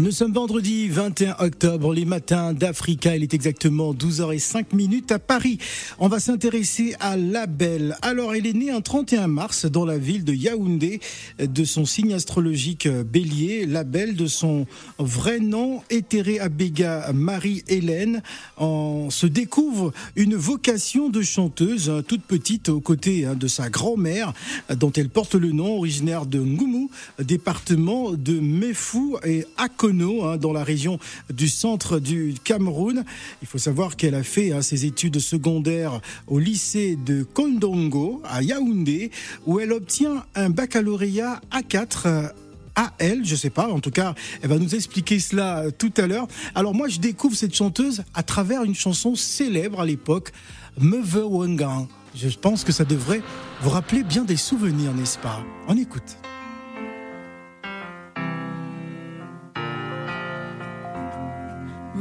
Nous sommes vendredi 21 octobre, les matins d'Africa. Il est exactement 12h05 minutes à Paris. On va s'intéresser à la Belle. Alors, elle est née un 31 mars dans la ville de Yaoundé, de son signe astrologique bélier. La Belle, de son vrai nom, Éthéré Abega Marie-Hélène, en se découvre une vocation de chanteuse, toute petite, aux côtés hein, de sa grand-mère, dont elle porte le nom, originaire de Ngoumou, département de Mefou et Ak Hein, dans la région du centre du Cameroun. Il faut savoir qu'elle a fait hein, ses études secondaires au lycée de Kondongo à Yaoundé, où elle obtient un baccalauréat A4 à elle, je sais pas, en tout cas, elle va nous expliquer cela tout à l'heure. Alors moi, je découvre cette chanteuse à travers une chanson célèbre à l'époque, Meve Wangan. Je pense que ça devrait vous rappeler bien des souvenirs, n'est-ce pas? On écoute.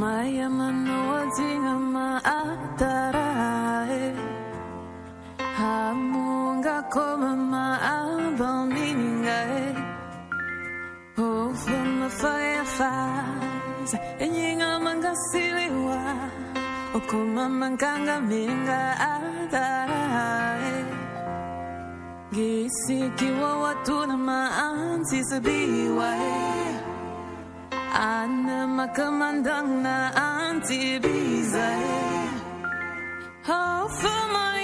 Maya manoazinga maatarae Hamunga koma maabalningae Ofa mafayafaz Enyinga mangasiliwa Okuma manganga minga atarae Gisikiwa watuna maanzisabiwae Anama kamandang na antibizay. Half for my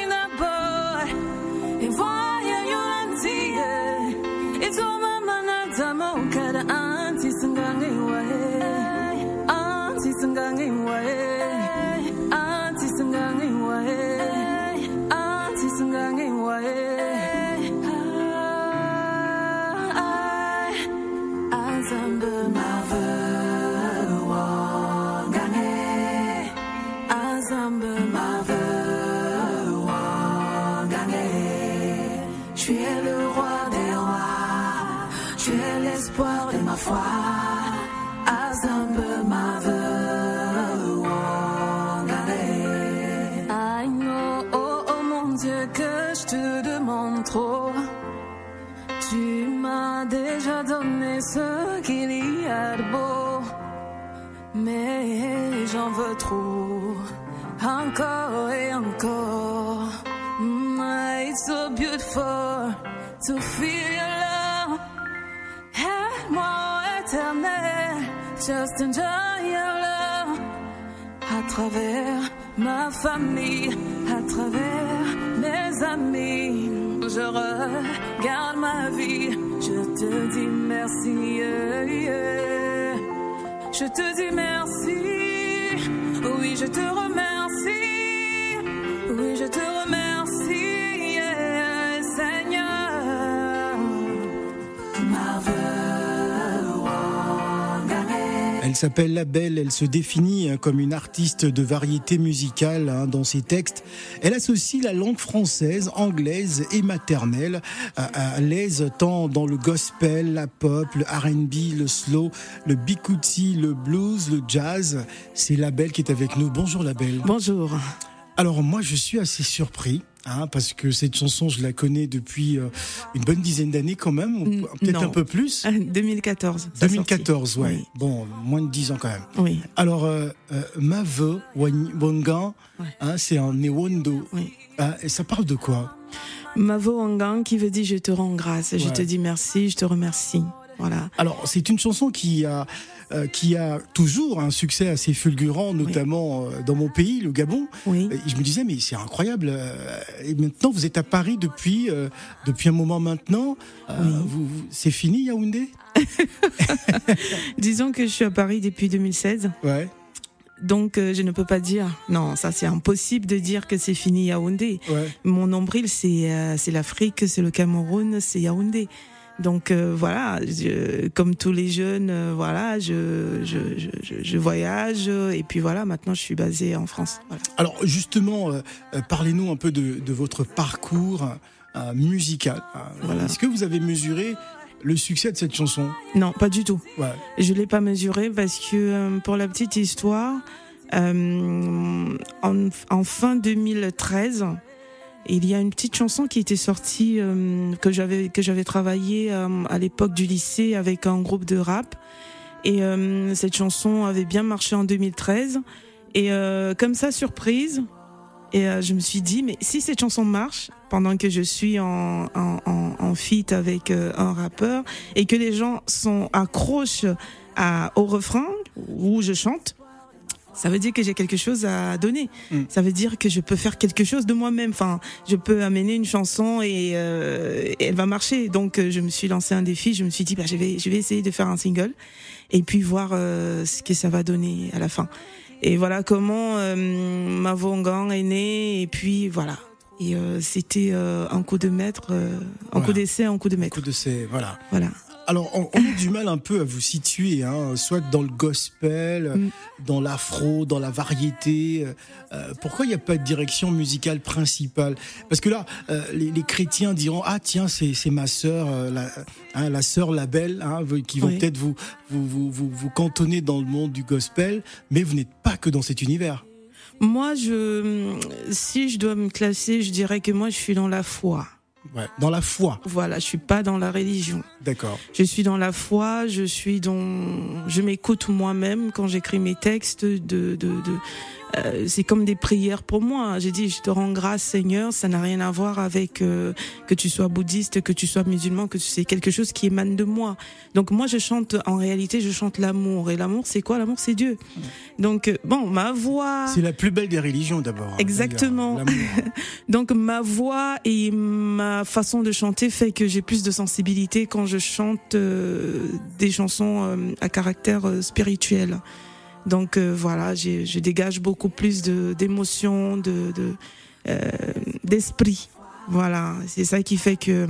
encore et encore. Mm, it's so beautiful to feel your love. Aide-moi éternel, just enjoy your love. À travers ma famille, à travers mes amis, je regarde ma vie, je te dis merci. Je te dis merci, oui je te remercie, oui je te remercie, s'appelle La Belle, elle se définit hein, comme une artiste de variété musicale hein, dans ses textes. Elle associe la langue française, anglaise et maternelle à, l'aise tant dans le gospel, la pop, le R&B, le slow, le bikuti, le blues, le jazz. C'est La Belle qui est avec nous. Bonjour La Belle. Bonjour. Alors moi je suis assez surpris. Hein, parce que cette chanson, je la connais depuis euh, une bonne dizaine d'années quand même, peut-être un peu plus. 2014. sa 2014, sortie. ouais. Bon, moins de 10 ans quand même. Oui. Alors, euh, euh, Mave Wangan, Ouais. hein, c'est un Newondo. Oui. Ah, et ça parle de quoi? Mavo Wangan qui veut dire je te rends grâce, je te dis merci, je te remercie. Voilà. Alors, c'est une chanson qui a, euh, qui a toujours un succès assez fulgurant, notamment euh, dans mon pays, le Gabon. Oui. Et je me disais, mais c'est incroyable. euh, Et maintenant, vous êtes à Paris depuis, euh, depuis un moment maintenant. Euh, vous, vous- c'est fini, Yaoundé Disons que je suis à Paris depuis 2016. Ouais, Donc euh, je ne peux pas dire non, ça c'est impossible de dire que c'est fini Yaoundé. ouais. Mon nombril c'est euh, c'est l'Afrique, c'est le Cameroun, c'est Yaoundé. Donc euh, voilà, je- comme tous les jeunes, euh, voilà, je, je, je, voyage et puis voilà, maintenant je suis basée en France. Voilà. Alors justement, euh, euh, parlez-nous un peu de, de votre parcours euh, musical. Euh, Voilà. Est-ce que vous avez mesuré le succès de cette chanson? Non, pas du tout. Ouais. Je l'ai pas mesuré parce que euh, pour la petite histoire, euh, en, en fin 2013, Et il y a une petite chanson qui était sortie euh, que j'avais que j'avais travaillé euh, à l'époque du lycée avec un groupe de rap. Et euh, cette chanson avait bien marché en 2013. Et comme ça, surprise. Et je me suis dit, mais si cette chanson marche pendant que je suis en, en, en, en feat avec un rappeur et que les gens sont accrochent à, au refrain où je chante, ça veut dire que j'ai quelque chose à donner. Mm. Ça veut dire que je peux faire quelque chose de moi-même. Enfin, je peux amener une chanson et, euh, elle va marcher. Donc, euh, je me suis lancé un défi. Je me suis dit, bah, je vais, je vais essayer de faire un single et puis voir euh, ce que ça va donner à la fin. Et voilà comment euh, ma Vongan est née. Et puis voilà. Et euh, c'était un coup de maître, un coup d'essai, un coup de maître. Un coup d'essai, voilà. Voilà. Alors, on, a du mal un peu à vous situer, hein, soit dans le gospel, mm. dans l'afro, dans la variété. Euh, pourquoi il n'y a pas de direction musicale principale? Parce que là, euh, les, chrétiens diront ah tiens c'est ma sœur, euh, la, hein, la sœur la belle, hein, qui vont peut-être vous vous, vous vous cantonner dans le monde du gospel, mais vous n'êtes pas que dans cet univers. Moi, je, si je dois me classer, je dirais que moi je suis dans la foi. Ouais, dans la foi. Voilà, je suis pas dans la religion. D'accord. Je suis dans la foi, je suis dans, je m'écoute moi-même quand j'écris mes textes de, de, de, euh, c'est comme des prières pour moi. J'ai dit, je te rends grâce, Seigneur. Ça n'a rien à voir avec euh, que tu sois bouddhiste, que tu sois musulman, que c'est quelque chose qui émane de moi. Donc moi, je chante. En réalité, je chante l'amour. Et l'amour, c'est quoi? L'amour, c'est Dieu. Donc euh, bon, ma voix. C'est la plus belle des religions, d'abord. Hein, Exactement. Donc ma voix et ma façon de chanter fait que j'ai plus de sensibilité quand je chante des chansons à caractère spirituel. Donc euh, voilà, je dégage beaucoup plus d'émotions, de, euh, d'esprit. voilà, c'est ça qui fait que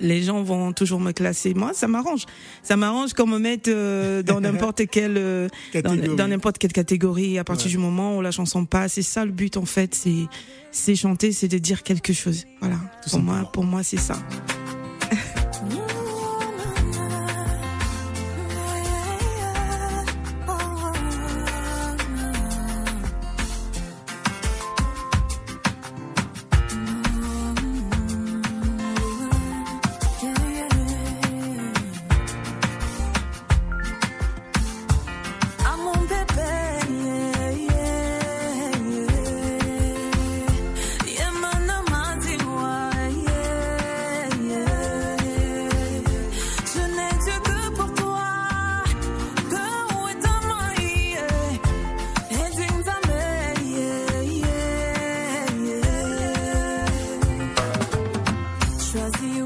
les gens vont toujours me classer. Moi, ça m'arrange. Ça m'arrange qu'on me mette euh, dans n'importe quelle dans, n'importe quelle catégorie. À partir du moment où la chanson passe, c'est ça le but en fait. C'est c'est chanter, c'est de dire quelque chose. Voilà. pour moi, pour moi, c'est ça.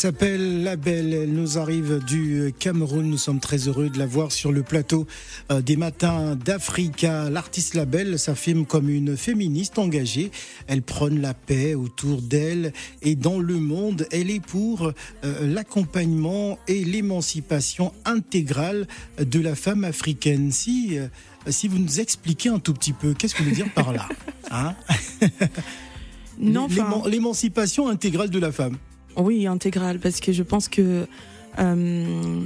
s'appelle La Belle. Elle nous arrive du Cameroun. Nous sommes très heureux de la voir sur le plateau euh, des matins d'Africa. L'artiste La Belle s'affirme comme une féministe engagée. Elle prône la paix autour d'elle et dans le monde. Elle est pour euh, l'accompagnement et l'émancipation intégrale de la femme africaine. Si, euh, si vous nous expliquez un tout petit peu, qu'est-ce que vous voulez dire par là hein? L'émancipation intégrale de la femme. Oui, intégrale, parce que je pense que euh,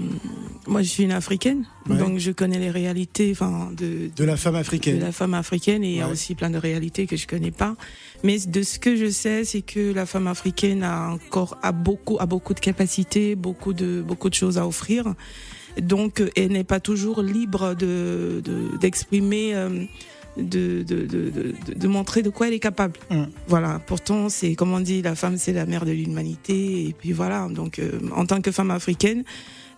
moi, je suis une africaine, Ouais. donc je connais les réalités, enfin, de, De la femme de africaine. la femme africaine et il y a aussi plein de réalités que je connais pas. Mais de ce que je sais, c'est que la femme africaine a encore a beaucoup a beaucoup de capacités, beaucoup de beaucoup de choses à offrir. Donc euh, elle n'est pas toujours libre de de- d'exprimer euh, de, de, de, de, de montrer de quoi elle est capable. Mm. Voilà. Pourtant, c'est comme on dit, la femme c'est la mère de l'humanité. Et puis voilà. Donc, euh, en tant que femme africaine,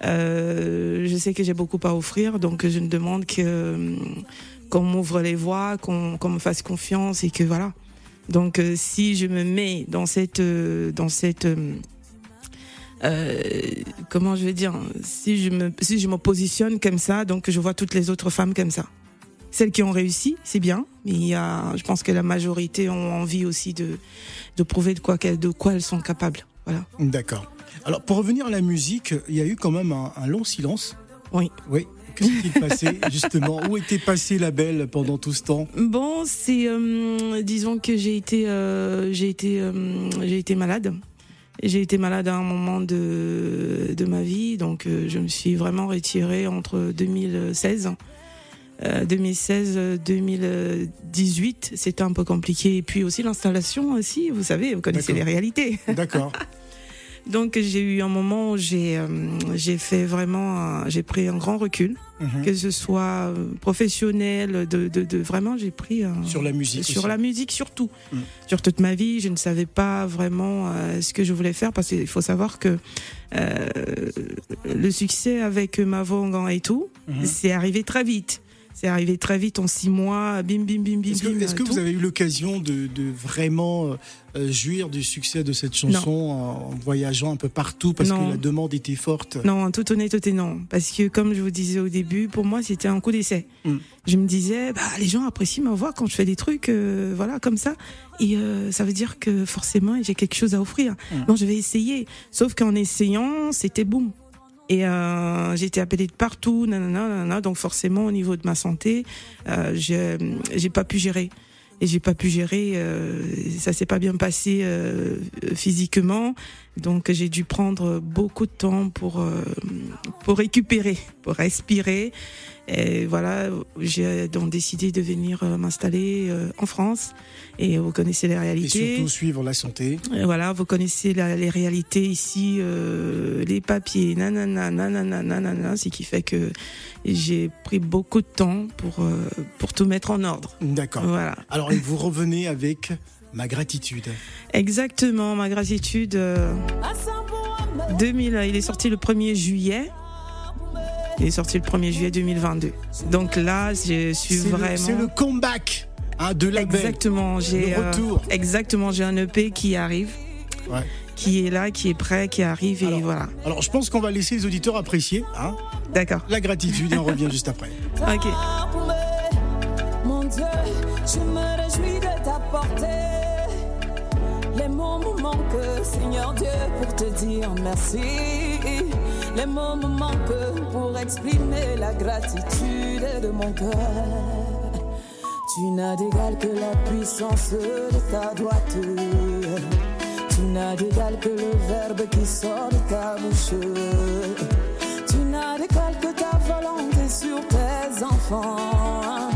euh, je sais que j'ai beaucoup à offrir. Donc, je ne demande que euh, qu'on m'ouvre les voies, qu'on me fasse confiance et que voilà. Donc, si je me mets dans cette dans cette euh, comment je vais dire si je me si je me positionne comme ça donc je vois toutes les autres femmes comme ça celles qui ont réussi c'est bien mais il y a je pense que la majorité ont envie aussi de de prouver de quoi de quoi elles sont capables voilà D'accord. Alors, pour revenir à la musique, il y a eu quand même un, un long silence. oui Oui. Que s'est-il passé, justement? Où était passée la belle pendant tout ce temps? Bon, c'est euh, disons que j'ai été euh, j'ai été euh, j'ai été malade. J'ai été malade à un moment de de ma vie, donc je me suis vraiment retirée entre 2016 euh, 2016 2018, c'était un peu compliqué et puis aussi l'installation aussi, vous savez, vous connaissez les réalités. D'accord. Donc j'ai eu un moment où j'ai euh, j'ai fait vraiment j'ai pris un grand recul Mhm. que ce soit euh, professionnel, de, de, de vraiment, j'ai pris un- Sur la musique sur aussi. la musique surtout. Mm. Sur toute ma vie, je ne savais pas vraiment euh, ce que je voulais faire parce qu'il faut savoir que euh, le succès avec ma Vongan et tout, Mhm. c'est arrivé très vite. C'est arrivé très vite en six mois, bim bim bim bim Est-ce que, bim. est-ce que euh, vous avez eu l'occasion de, de vraiment euh, euh, jouir du succès de cette chanson en voyageant un peu partout parce Non. que la demande était forte? Non, en toute honnêteté, non. Parce que, comme je vous disais au début, pour moi, c'était un coup d'essai. Mm. Je me disais, bah, les gens apprécient ma voix quand je fais des trucs, euh, voilà, comme ça. Et euh, ça veut dire que forcément, j'ai quelque chose à offrir. Mm. Non, je vais essayer. Sauf qu'en essayant, c'était boum. Et euh, j'ai été appelée de partout, nanana, nanana. Donc forcément, au niveau de ma santé, euh, j'ai pas pu gérer. Et j'ai pas pu gérer. euh, ça s'est pas bien passé euh, physiquement. Donc j'ai dû prendre beaucoup de temps pour euh, pour récupérer, pour respirer. Et voilà, j'ai donc décidé de venir euh, m'installer euh, en France. Et vous connaissez les et réalités. surtout suivre la santé. Et voilà, vous connaissez la- les réalités ici, euh, les papiers, nanana, nanana, nanana, ce qui fait que j'ai pris beaucoup de temps pour euh, pour tout mettre en ordre. D'accord. Voilà, Alors, et vous revenez avec ma gratitude. exactement. Ma gratitude. euh, 2000, il est sorti le 1er juillet. Il est sorti le 1er juillet 2022. Donc là, je suis vraiment. C'est le, comeback hein, de la belle. Exactement, j'ai Le euh, retour. exactement, j'ai un EP qui arrive, Ouais. qui est là, qui est prêt, qui arrive et Alors, voilà. Alors, je pense qu'on va laisser les auditeurs apprécier hein, D'accord. la gratitude et on revient juste après. Ok. Mon Dieu, je me réjouis de t'apporter les mots me manquent, Seigneur Dieu, pour te dire merci. Les mots me manquent pour exprimer la gratitude de mon cœur. Tu n'as d'égal que la puissance de ta droite. Tu n'as d'égal que le verbe qui sort de ta bouche. Tu n'as d'égal que ta volonté sur tes enfants.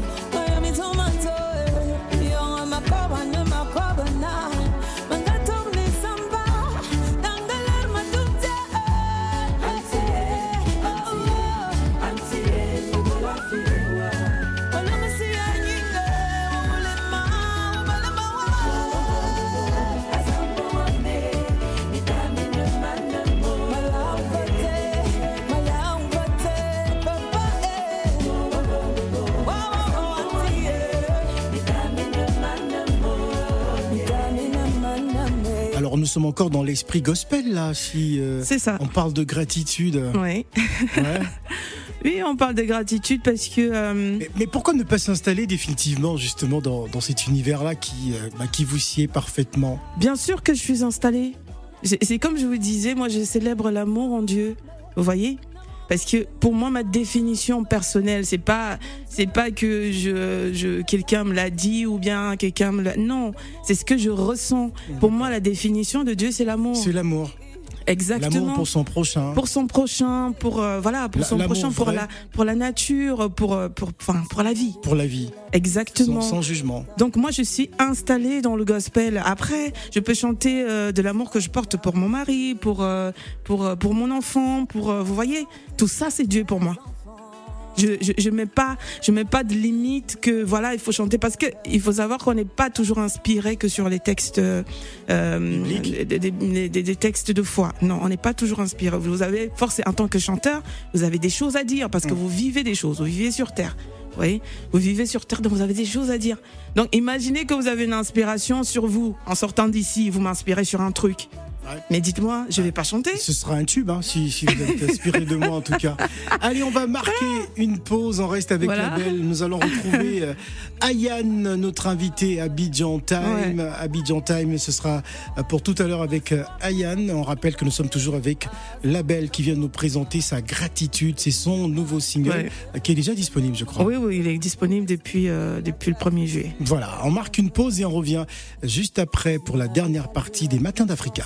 sommes encore dans l'esprit gospel là, si euh, ça. on parle de gratitude. Oui. oui, on parle de gratitude parce que. Euh, mais, pourquoi ne pas s'installer définitivement justement dans, cet univers-là qui, euh, bah, qui vous sied parfaitement? Bien sûr que je suis installée. C'est comme je vous disais, moi je célèbre l'amour en Dieu. Vous voyez? Parce que pour moi ma définition personnelle c'est pas c'est pas que je, je quelqu'un me l'a dit ou bien quelqu'un me l'a non c'est ce que je ressens. Pour moi la définition de Dieu c'est l'amour. C'est l'amour Exactement. L'amour pour son prochain. Pour son prochain, pour euh, voilà, pour son prochain, pour la pour la nature, pour euh, pour enfin pour la vie. Pour la vie. Exactement. Sans, jugement. Donc moi je suis installée dans le gospel. Après, je peux chanter euh, de l'amour que je porte pour mon mari, pour pour pour mon enfant, pour vous voyez, tout ça c'est Dieu pour moi. Je, je, je mets pas, je mets pas de limite que voilà, il faut chanter parce que il faut savoir qu'on n'est pas toujours inspiré que sur les textes, euh, des, des, des, textes de foi. Non, on n'est pas toujours inspiré. Vous avez forcément, en tant que chanteur, vous avez des choses à dire parce que mm. vous vivez des choses, vous vivez sur terre. Vous voyez, vous vivez sur terre, donc vous avez des choses à dire. Donc imaginez que vous avez une inspiration sur vous en sortant d'ici, vous m'inspirez sur un truc. Mais dites-moi, je vais pas chanter. Ce sera un tube, hein, si, si, vous êtes inspiré de moi en tout cas. Allez, on va marquer une pause. On reste avec la belle. Nous allons retrouver euh, Ayane, notre invité à Abidjan Time. Abidjan Time, ce sera euh, pour tout à l'heure avec euh, Ayane. On rappelle que nous sommes toujours avec la belle qui vient de nous présenter sa gratitude. C'est son nouveau single qui est déjà disponible, je crois. Oui, oui, il est disponible depuis, depuis le 1er juillet. Voilà, on marque une pause et on revient juste après pour la dernière partie des Matins d'Africa.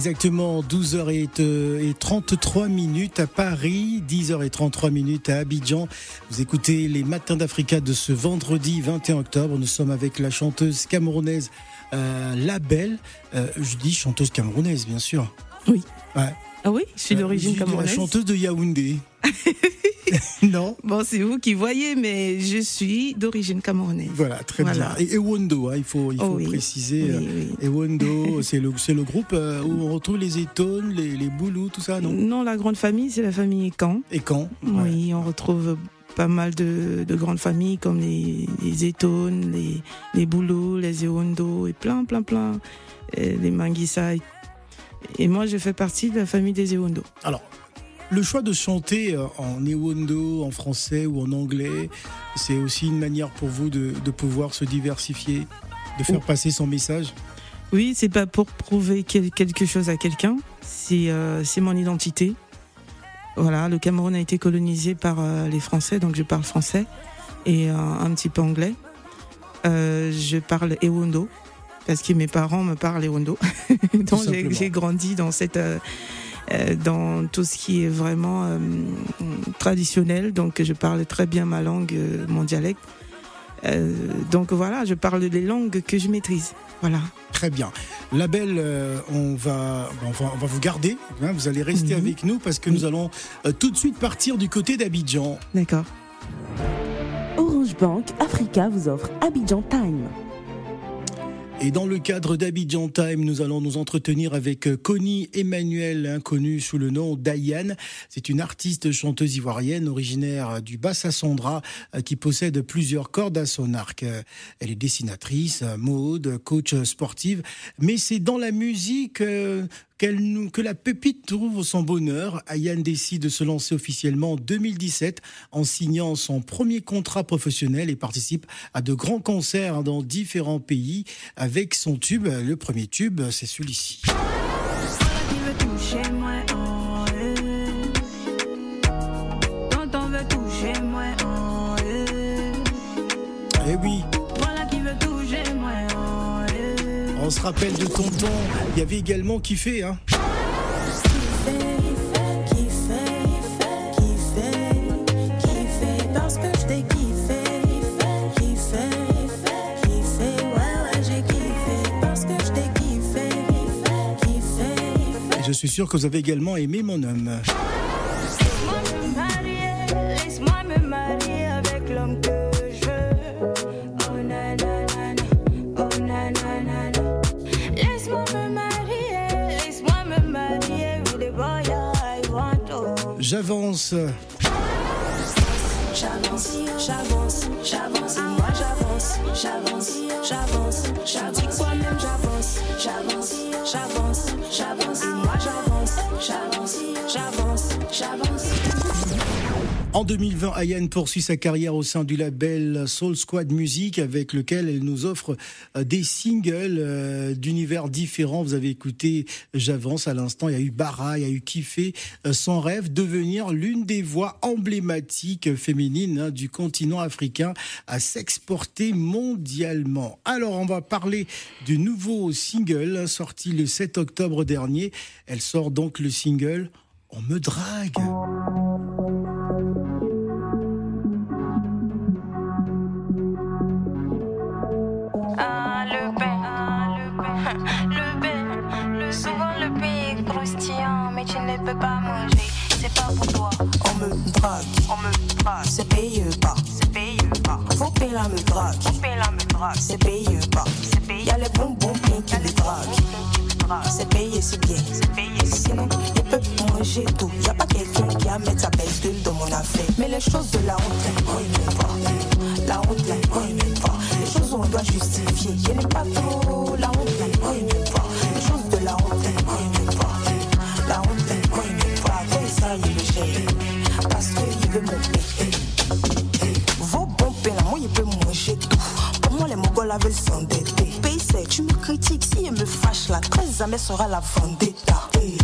Exactement 12h33 minutes à Paris, 10h33 minutes à Abidjan. Vous écoutez les Matins d'Africa de ce vendredi 21 octobre. Nous sommes avec la chanteuse camerounaise euh, La Belle. Euh, je dis chanteuse camerounaise, bien sûr. Oui. Ouais. Ah oui, je suis d'origine dis La camerounaise. chanteuse de Yaoundé. non Bon, c'est vous qui voyez, mais je suis d'origine camerounaise. Voilà, très Voilà. bien. Et Ewondo, hein, il faut, il Oh faut oui. préciser. Oui, euh, oui. Ewondo, c'est le, c'est le groupe euh, où on retrouve les étones, les, les boulous, tout ça, non? Non, la grande famille, c'est la famille Caen. Et quand Oui, on retrouve pas mal de, de grandes familles comme les, les Étones, les, les Boulous, les Eondo et plein, plein, plein, euh, les Manguissa. Et moi, je fais partie de la famille des Eondo. Alors, le choix de chanter euh, en Ewondo, en français ou en anglais, c'est aussi une manière pour vous de, de pouvoir se diversifier, de faire Oh. passer son message? Oui, c'est pas pour prouver quel- quelque chose à quelqu'un, c'est euh, c'est mon identité. Voilà, le Cameroun a été colonisé par euh, les Français, donc je parle français et euh, un petit peu anglais. Je parle Ewondo parce que mes parents me parlent Ewondo. donc j'ai grandi dans cette euh, euh, dans tout ce qui est vraiment euh, traditionnel, donc je parle très bien ma langue, euh, mon dialecte. Euh, donc voilà, je parle les langues que je maîtrise. Voilà. Très bien. La belle, euh, on, va, on, va, on va vous garder. hein, vous allez rester Mhm. avec nous parce que Oui. nous allons euh, tout de suite partir du côté d'Abidjan. D'accord. Orange Bank Africa vous offre Abidjan Time. Et dans le cadre d'Abidjan Time, nous allons nous entretenir avec euh, Connie Emmanuel, hein, connue sous le nom d'Ayane. C'est une artiste chanteuse ivoirienne originaire du Bassa-Sondra euh, qui possède plusieurs cordes à son arc. Euh, Elle est dessinatrice, mode, coach sportive, mais c'est dans la musique que la pépite trouve son bonheur. Ayane décide de se lancer officiellement en 2017 en signant son premier contrat professionnel et participe à de grands concerts dans différents pays avec son tube. Le premier tube, c'est celui-ci. On se rappelle de Tonton. Il y avait également Kiffé, hein. Je suis sûr que vous avez également aimé mon homme. J'avance. J'avance, j'avance, j'avance, moi j'avance, j'avance, j'avance, j'avance, j'avance, j'avance, j'avance, j'avance, En 2020, Ayane poursuit sa carrière au sein du label Soul Squad Music avec lequel elle nous offre euh, des singles euh, d'univers différents. Vous avez écouté J'avance à l'instant, il y a eu Bara, il y a eu Kiffé, euh, son rêve devenir l'une des voix emblématiques féminines hein, du continent africain à s'exporter mondialement. Alors on va parler du nouveau single hein, sorti le 7 octobre dernier. Elle sort donc le single On me drague. Ne peux pas manger, c'est pas pour toi. On me drague, On me drague, c'est payé pas. c'est payé pas. Faut payer la me drague, On paye la me drague, c'est payé pas. c'est payé. Y'a les bonbons bien qui me draguent. C'est payé, c'est bien. C'est payé, Sinon, ils peuvent manger tout. Y'a pas quelqu'un qui a mettre sa belle dans mon affaire. Mais les choses de la honte, on. La honte, on. Les choses où on doit justifier. Je n'aime pas trop. La honte, on qu'il veut me payer. Vos bons moi il peut manger tout. Pour moi les Mongols veulent s'endetter. Pays sec, tu me critiques, si il me fâche là, très jamais sera la vendetta. Eh,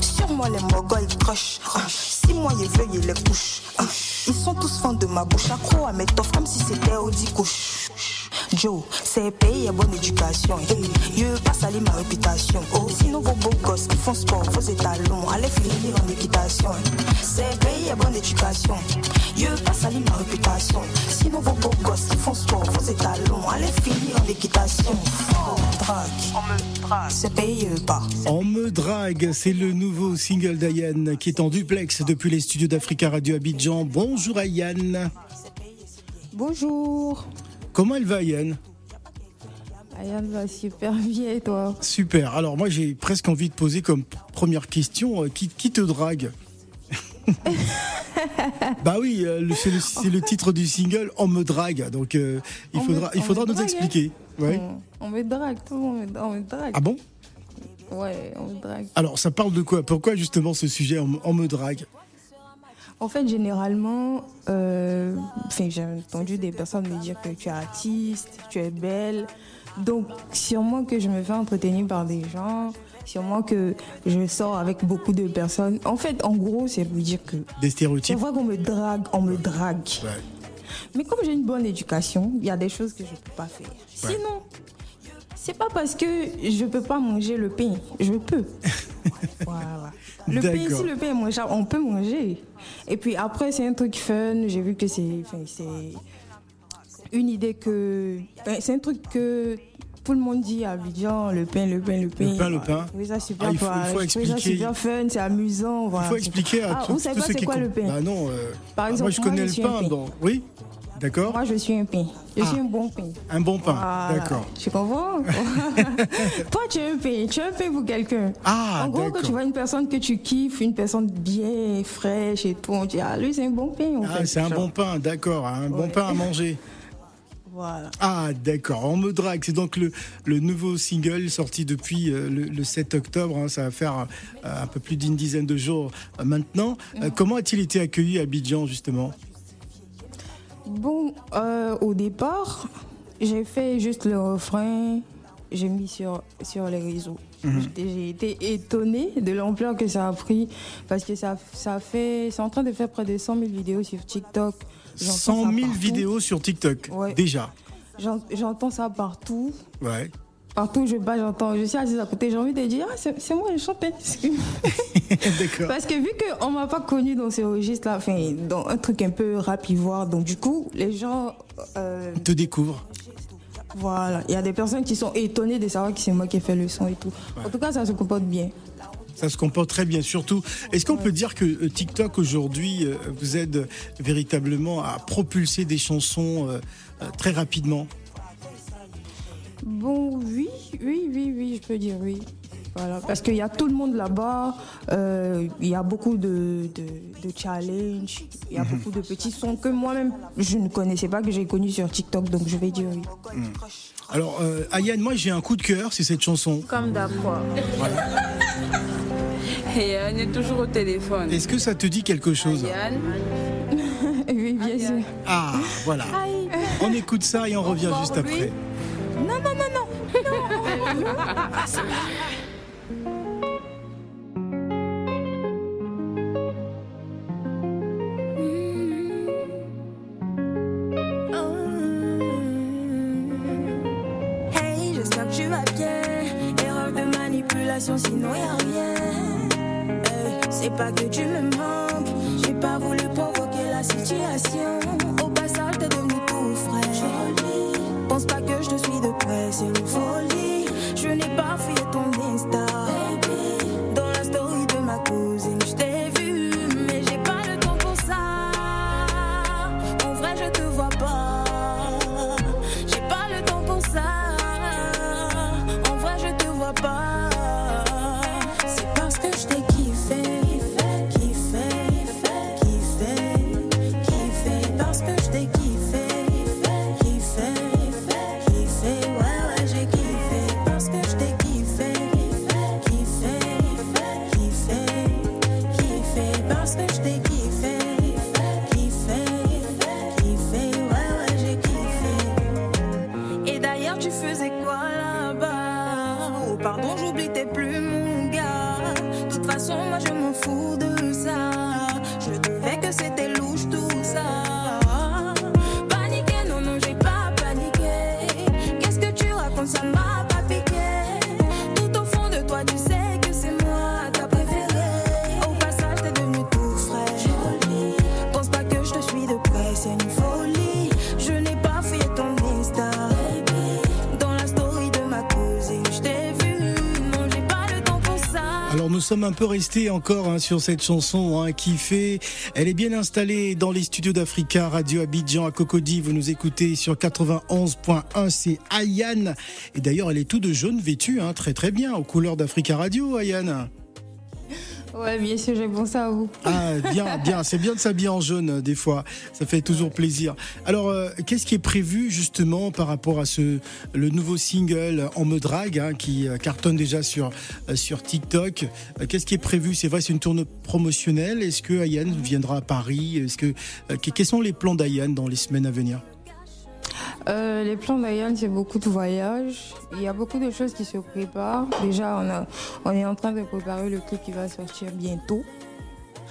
Sur moi les Mongols. Ah, Si moi il veut, il les couche. Ah, Ils sont tous fans de ma bouche, accro à mes toffes comme si c'était Audi couche. Joe, c'est pays et bonne éducation. Je pas salir ma réputation. Oh, sinon vos beaux gosses qui font sport, vos étalons, allez finir en équitation. C'est pays et bonne éducation. Je pas salir ma réputation. Sinon vos beaux gosses qui font sport, vos étalons, allez finir en équitation. Oh, drague, on me drague. C'est pays pas. On me drague, c'est le nouveau single d'Ayane qui est en duplex depuis les studios d'Africa Radio Abidjan. Bonjour Ayane. Bonjour. Comment elle va Ayane Ayane va super bien et toi? Super. Alors moi j'ai presque envie de poser comme première question, euh, qui, qui te drague? Bah oui, euh, c'est le, titre du single On me drague, donc euh, il me- faudra, il faudra nous drague, expliquer. Ouais. on, on me drague, tout le monde on me drague. Ah bon? Ouais, on me drague. Alors ça parle de quoi? Pourquoi justement ce sujet on me drague? En fait, généralement, euh, j'ai entendu des personnes me dire que tu es artiste, tu es belle. Donc, sûrement que je me fais entretenir par des gens, sûrement que je sors avec beaucoup de personnes. En fait, en gros, c'est pour dire que Des stéréotypes vrai qu'on me drague, on me drague. Ouais. Mais comme j'ai une bonne éducation, il y a des choses que je ne peux pas faire. Sinon, c'est pas parce que je peux pas manger le pain, je peux. voilà. Le pain, si le pain est mangeable, on peut manger. Et puis après, c'est un truc fun. J'ai vu que c'est, une idée que, c'est un truc que tout le monde dit à Abidjan, le pain, le pain, le pain. Le pain, le pain. Trouvais ça super, Ah, il faut- il ça expliquer. super fun, c'est amusant. Il Voilà. faut expliquer à Ah, tous vous savez pas c'est quoi le pain Bah non. euh, Par ah, exemple, moi je connais le pain. pain. donc- Oui, d'accord. Moi, je suis un pain. Je Ah. suis un bon pain. Un bon pain, Voilà. d'accord. Tu comprends Toi, tu es un pain. Tu es un pain pour quelqu'un. Ah, en gros, quand tu vois une personne que tu kiffes, une personne bien fraîche et tout, on dit, ah, lui, c'est un bon pain. Ah, c'est un Genre, bon pain, d'accord, un bon pain à manger. Voilà. Ah, d'accord, on me drague. C'est donc le, le nouveau single sorti depuis euh, le, le 7 octobre. hein. ça va faire euh, un peu plus d'une dizaine de jours euh, maintenant. Euh, comment a-t-il été accueilli à Abidjan, justement? Bon, euh, au départ, j'ai fait juste le refrain. J'ai mis sur, sur les réseaux. Mhm. J'ai été étonnée de l'ampleur que ça a pris parce que ça, ça fait, c'est en train de faire près de 100 000 vidéos sur TikTok. J'entends 100 ça 000 partout. vidéos sur TikTok, Ouais. déjà. J'en- J'entends ça partout. Ouais. Partout où je bats, j'entends. Je suis assise à côté, j'ai envie de dire, ah, c'est moi, je chante. d'accord. Parce que vu qu'on m'a pas connu dans ces registres-là, enfin, dans un truc un peu rap ivoire, donc du coup, les gens. euh, Te découvre. voilà, il y a des personnes qui sont étonnées de savoir que c'est moi qui ai fait le son et tout. En tout cas, ça se comporte bien. Ça se comporte très bien, surtout. Est-ce qu'on peut dire que euh, TikTok aujourd'hui euh, vous aide véritablement à propulser des chansons euh, très rapidement? Bon, oui, oui, oui, oui, je peux dire oui. Voilà, parce qu'il y a tout le monde là-bas, euh, il y a beaucoup de, de, de challenges, il y a Mhm. beaucoup de petits sons que moi-même je ne connaissais pas, que j'ai connus sur TikTok, donc je vais dire oui. Alors, euh, Ayane, moi j'ai un coup de cœur, c'est cette chanson. Comme d'accord. Et Yann est toujours au téléphone. Est-ce que ça te dit quelque chose? Yann, oui, bien sûr. Ah, voilà. On écoute ça et on revient juste après. Non, non, non, non. Erreur de manipulation, sinon y a rien. Hey, c'est pas que tu me manques. J'ai pas voulu provoquer la situation. Au passage, t'es devenu tout frais. Je te suis de près, c'est une folie. Sommes un peu restés encore hein, sur cette chanson hein, qui fait. Elle est bien installée dans les studios d'Africa, Radio Abidjan à Cocody. Vous nous écoutez sur 91.1, c'est Ayane. Et d'ailleurs, elle est tout de jaune vêtue, hein, très très bien, aux couleurs d'Africa Radio, Ayane. Ouais, bien sûr, j'ai pensé à vous. Ah, bien, bien. C'est bien de s'habiller en jaune, euh, des fois. Ça fait toujours plaisir. Alors, euh, qu'est-ce qui est prévu, justement, par rapport à ce, le nouveau single En me drague, hein, qui euh, cartonne déjà sur, sur TikTok? Qu'est-ce qui est prévu? C'est vrai, c'est une tournée promotionnelle. Est-ce que Ayane viendra à Paris? Est-ce que- Quels sont les plans d'Ayane dans les semaines à venir? Euh, les plans d'Ayane, c'est beaucoup de voyages. Il y a beaucoup de choses qui se préparent. Déjà, on, a, on est en train de préparer le clip qui va sortir bientôt.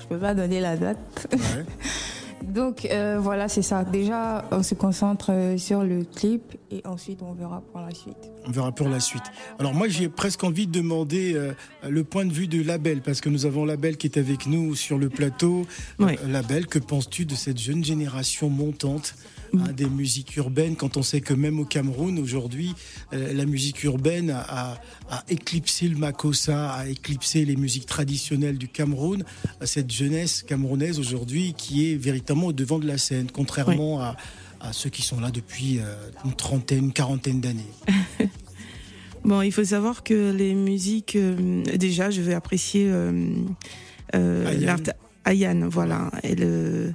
Je peux pas donner la date. Donc euh, voilà, c'est ça. Déjà, on se concentre euh, sur le clip et ensuite on verra pour la suite. On verra pour la suite. Alors moi j'ai presque envie de demander euh, le point de vue de Label parce que nous avons Label qui est avec nous sur le plateau. Euh, Label, que penses-tu de cette jeune génération montante? Hein, des musiques urbaines quand on sait que même au Cameroun aujourd'hui euh, la musique urbaine a, a éclipsé le makossa, a éclipsé les musiques traditionnelles du Cameroun. Cette jeunesse camerounaise aujourd'hui qui est véritablement au devant de la scène, contrairement à, à ceux qui sont là depuis euh, une trentaine, une quarantaine d'années. Bon, il faut savoir que les musiques, euh, déjà, je vais apprécier euh, euh, Ayane. l'art- Ayane, voilà. Elle, euh,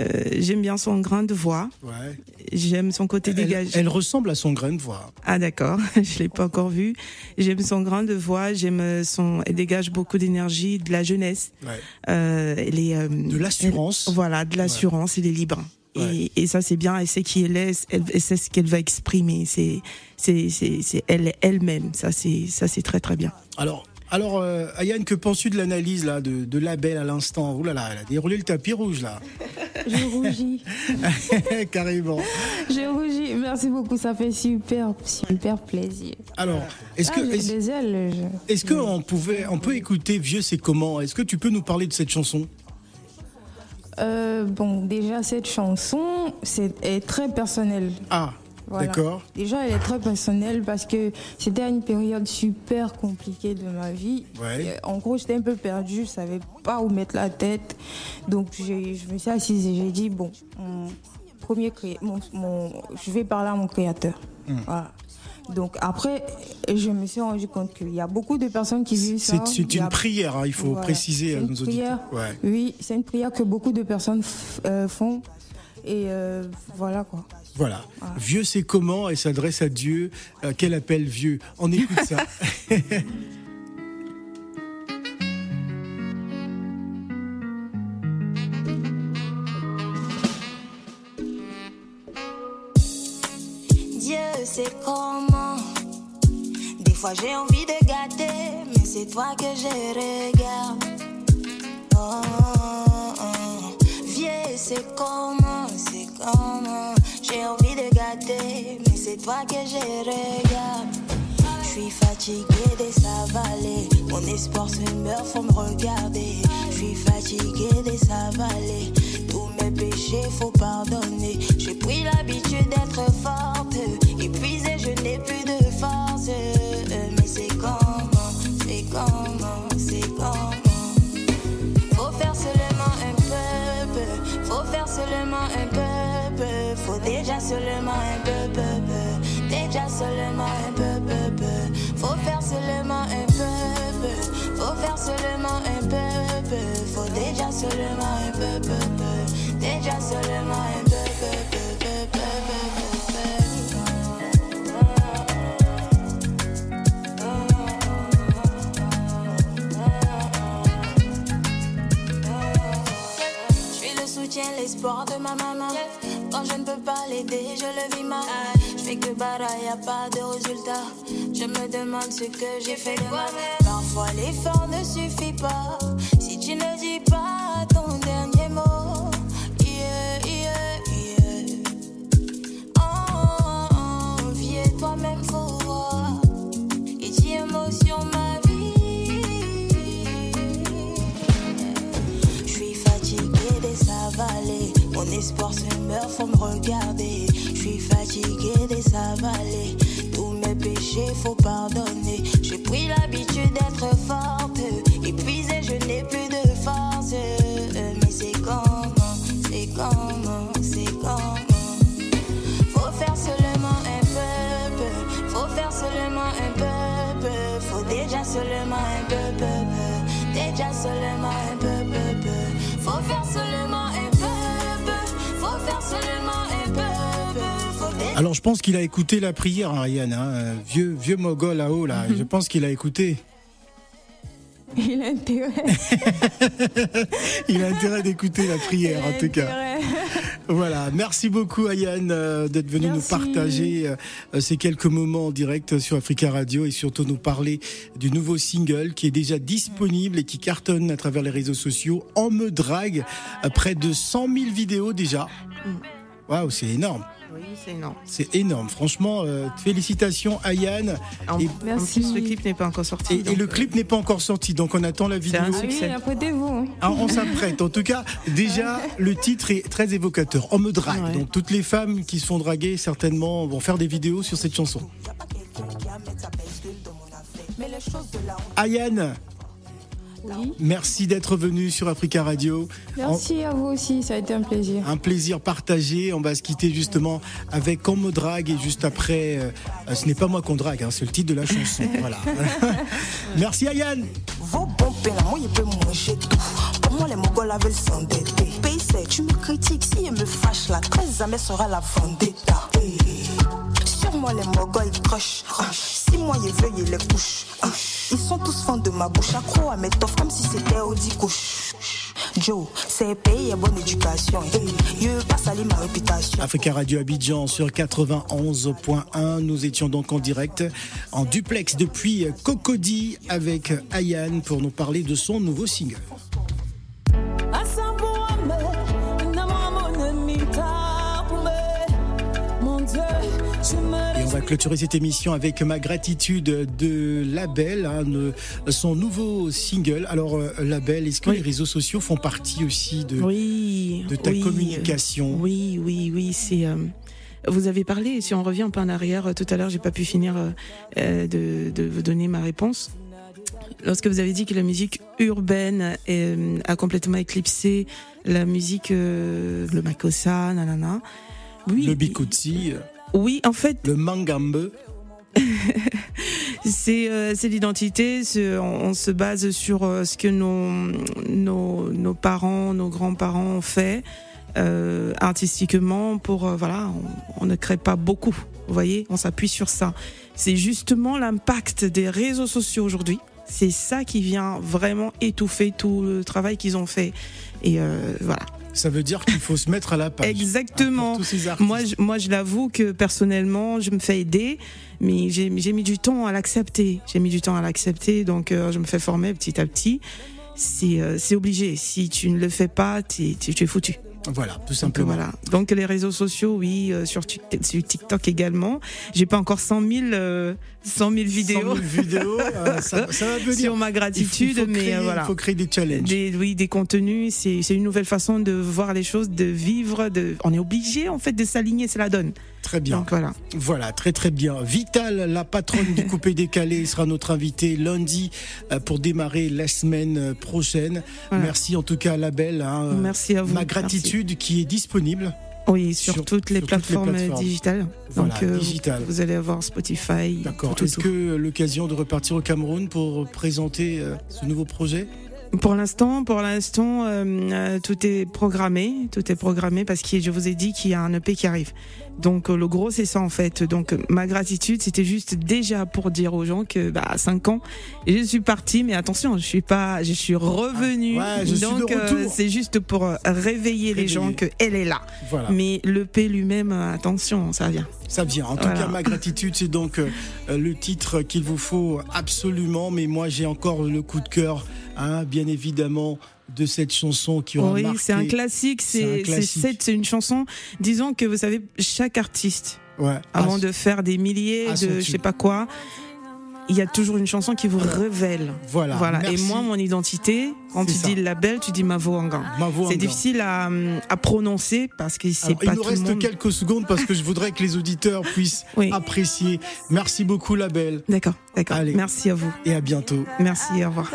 euh, j'aime bien son grain de voix. Ouais. J'aime son côté dégagé. elle ressemble à son grain de voix. Ah d'accord, je l'ai pas encore vu. J'aime son grain de voix, j'aime son, elle dégage beaucoup d'énergie, de la jeunesse. Ouais. Euh, elle est euh, De l'assurance. voilà, de l'assurance, elle est libre. Ouais. Et, et ça c'est bien, elle sait qui elle est, elle, sait ce qu'elle va exprimer. C'est c'est c'est elle elle-même. Ça c'est ça c'est très très bien. Alors, alors euh, Ayane, que penses-tu de l'analyse là de, de Label à l'instant? Ouh là là, elle a déroulé le tapis rouge là. J'ai rougi. Carrément. J'ai rougi. Merci beaucoup, ça fait super, super plaisir. Alors, est-ce Ah, que est-ce, des ailes. je- est-ce que on pouvait, on peut écouter Vieux c'est comment? Est-ce que tu peux nous parler de cette chanson? Euh, bon, déjà, cette chanson c'est, est très personnelle. Ah, Voilà. d'accord. Déjà, elle est très personnelle parce que c'était une période super compliquée de ma vie. Ouais. Euh, En gros, j'étais un peu perdue, je savais pas où mettre la tête. Donc, je me suis assise et j'ai dit, bon, mon premier cré... mon, mon- je vais parler à mon créateur. Voilà. Donc, après, je me suis rendu compte qu'il y a beaucoup de personnes qui vivent ça. C'est, une a- prière, hein, il faut Voilà. préciser à nos auditeurs. Ouais. Oui, c'est une prière que beaucoup de personnes euh, font. Et euh, voilà quoi. Voilà. Vieux c'est comment Elle s'adresse à Dieu. Euh, quel appel vieux On écoute ça. Dieu sait comment. Des fois j'ai envie de gâter, mais c'est toi que je regarde. Oh, oh, oh. Vieux, c'est comment, c'est comment. Mais c'est toi que je regarde. Je suis fatiguée de s'avaler. Mon espoir se meurt, faut me regarder. Je suis fatiguée de s'avaler. Tous mes péchés, faut pardonner. J'ai pris l'habitude d'être forte. Épuisée, je n'ai plus de force. Mais c'est comment, c'est comment, c'est comment? Faut faire seulement un peu, peu. faut faire seulement un peu, peu. Faut déjà seulement un peu, peu, peu. déjà seulement un peu, peu, peu. faut faire seulement un peu, peu. faut faire seulement un peu, peu. faut déjà seulement un peu, peu, peu. déjà seulement un peu, peu, peu, peu, peu, peu, l'espoir de ma maman. Quand je ne peux pas l'aider, je le vis mal. Je fais que bara, y a pas de résultat. Je me demande ce que j'ai fait de mal. Parfois l'effort ne suffit pas. espoir se meurt, faut me regarder. Je suis fatigué des avalés. Tous mes péchés, faut pardonner. J'ai pris l'habitude d'être forte. Épuisée, je n'ai plus de force. Mais c'est comment, c'est comment, c'est comment? Faut faire seulement un peuple. Faut faire seulement un peuple. Faut déjà seulement un peuple. Déjà seulement un peuple. Alors je pense qu'il a écouté la prière, Ryan, hein, vieux vieux mogol là-haut là. Je pense qu'il a écouté. Il a intérêt. Il a intérêt d'écouter la prière en tout cas. Voilà, merci beaucoup Ayane euh, d'être venu nous partager euh, ces quelques moments en direct sur Africa Radio et surtout nous parler du nouveau single qui est déjà disponible et qui cartonne à travers les réseaux sociaux. En me drague, euh, près de 100 000 vidéos déjà. Waouh, c'est énorme. Oui, c'est énorme. C'est énorme. Franchement, euh, félicitations Ayane. En, Et- en plus, le clip n'est pas encore sorti. Et, le clip n'est pas encore sorti, donc on attend la vidéo. un Ah oui, succès. apprêtez-vous. hein. Ah, on s'apprête. En tout cas, déjà, le titre est très évocateur. On me drague. Ouais. Donc, toutes les femmes qui se font draguer, certainement, vont faire des vidéos sur cette chanson. Ayane, Oui. merci d'être venue sur Africa Radio. Merci à vous aussi, ça a été un plaisir. Un plaisir partagé. On va se quitter justement avec On me drague et juste après, euh, euh, ce n'est pas moi qu'on drague, hein, c'est le titre de la chanson. voilà. Merci Ayane. Vos bons peines, moi, il peut manger tout. Pour moi, les Mongols veulent s'endetter. Pays, c'est, tu me critiques, si elle me fâche, la très jamais sera la vendetta. Sur moi, les Mongols, ils crochent. Si moi, ils veulent, ils les couchent. Ils sont tous fans de ma bouche, accro à mes toffes, comme si c'était Audi couche. Joe, c'est pays et bonne éducation. Je veux pas salir ma réputation. Africa Radio Abidjan sur 91.1. Nous étions donc en direct en duplex depuis Cocody avec Ayane pour nous parler de son nouveau single. Clôturer cette émission avec ma gratitude de Label, hein, son nouveau single. Alors euh, Label, est-ce que Oui. les réseaux sociaux font partie aussi de, oui, de ta oui, communication? Oui, oui, oui, c'est. euh, vous avez parlé, si on revient un peu en arrière, euh, tout à l'heure, j'ai pas pu finir euh, de, de vous donner ma réponse. Lorsque vous avez dit que la musique urbaine a complètement éclipsé la musique, euh, le makossa, nanana. Oui, Le Bikutsi, oui, en fait, le Mangambe. c'est euh, c'est l'identité. On, se base sur euh, ce que nos, nos nos parents, nos grands-parents ont fait euh, artistiquement pour voilà. On, on ne crée pas beaucoup. Vous voyez, on s'appuie sur ça. C'est justement l'impact des réseaux sociaux aujourd'hui. C'est ça qui vient vraiment étouffer tout le travail qu'ils ont fait. Et voilà. Ça veut dire qu'il faut se mettre à la page. Exactement. Pour tous ces artistes. Moi, je, moi, je l'avoue que personnellement, je me fais aider, mais j'ai mis du temps à l'accepter. J'ai mis du temps à l'accepter, donc euh, je me fais former petit à petit. C'est euh, obligé. Si tu ne le fais pas, tu es foutu. Voilà, tout Donc simplement. voilà. Donc les réseaux sociaux, oui, euh, sur, Tik- sur TikTok également. J'ai pas encore 100 000, euh, 100 000 vidéos 100 000 vidéos, euh, ça, ça va venir. sur ma Il faut- gratitude, il faut mais créer- euh, voilà. Il faut créer des challenges. Des, oui, des contenus, c'est c'est une nouvelle façon de voir les choses, de vivre. De, on est obligé en fait de s'aligner, c'est la donne. Très bien. Donc voilà. Voilà, très très bien. Vital, la patronne du coupé décalé, sera notre invitée lundi euh, pour démarrer la semaine euh, prochaine. Voilà. Merci en tout cas à la belle. hein. Merci à vous. Ma gratitude qui est disponible. Oui, sur, Sur- toutes, les sur toutes les plateformes digitales. Voilà, Donc, euh, vous allez avoir Spotify. D'accord. Est-ce que l'occasion de repartir au Cameroun pour présenter euh, ce nouveau projet? Pour l'instant, pour l'instant, euh, euh, tout est programmé. Tout est programmé parce que je vous ai dit qu'il y a un EP qui arrive. Donc euh, le gros, c'est ça en fait. Donc euh, ma gratitude, c'était juste déjà pour dire aux gens que bah, à 5 ans, je suis partie, mais attention, je suis pas, je suis revenue. Ah, ouais, je Donc euh, c'est juste pour réveiller, les gens que elle est là. Voilà. Mais l'EP lui-même, euh, attention, ça vient. Ça vient. En tout Voilà. cas, ma gratitude, c'est donc le titre qu'il vous faut absolument. Mais moi, j'ai encore le coup de cœur, hein, bien évidemment, de cette chanson qui aura Oui, marqué. c'est un classique. C'est un une chanson. Disons que vous savez, chaque artiste, Ouais. avant Ah, de faire des milliers son de je sais pas quoi, il y a toujours une chanson qui vous révèle. Voilà. Voilà. Et Merci. moi, mon identité, quand tu ça. dis le label, tu dis Mavo Angan. Mavo C'est difficile à, à prononcer parce que c'est pas il nous tout reste monde. quelques secondes parce que je voudrais que les auditeurs puissent Oui. apprécier. Merci beaucoup, la belle, D'accord, d'accord. Allez. Merci à vous. et à bientôt. Merci, au revoir.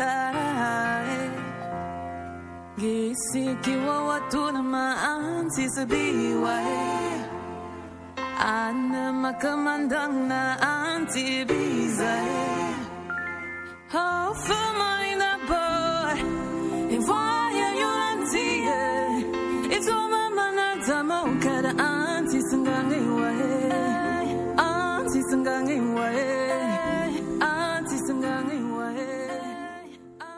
Ana makamandang na anti biza Oh, for money na boy If why are you anti If so mama na damo kada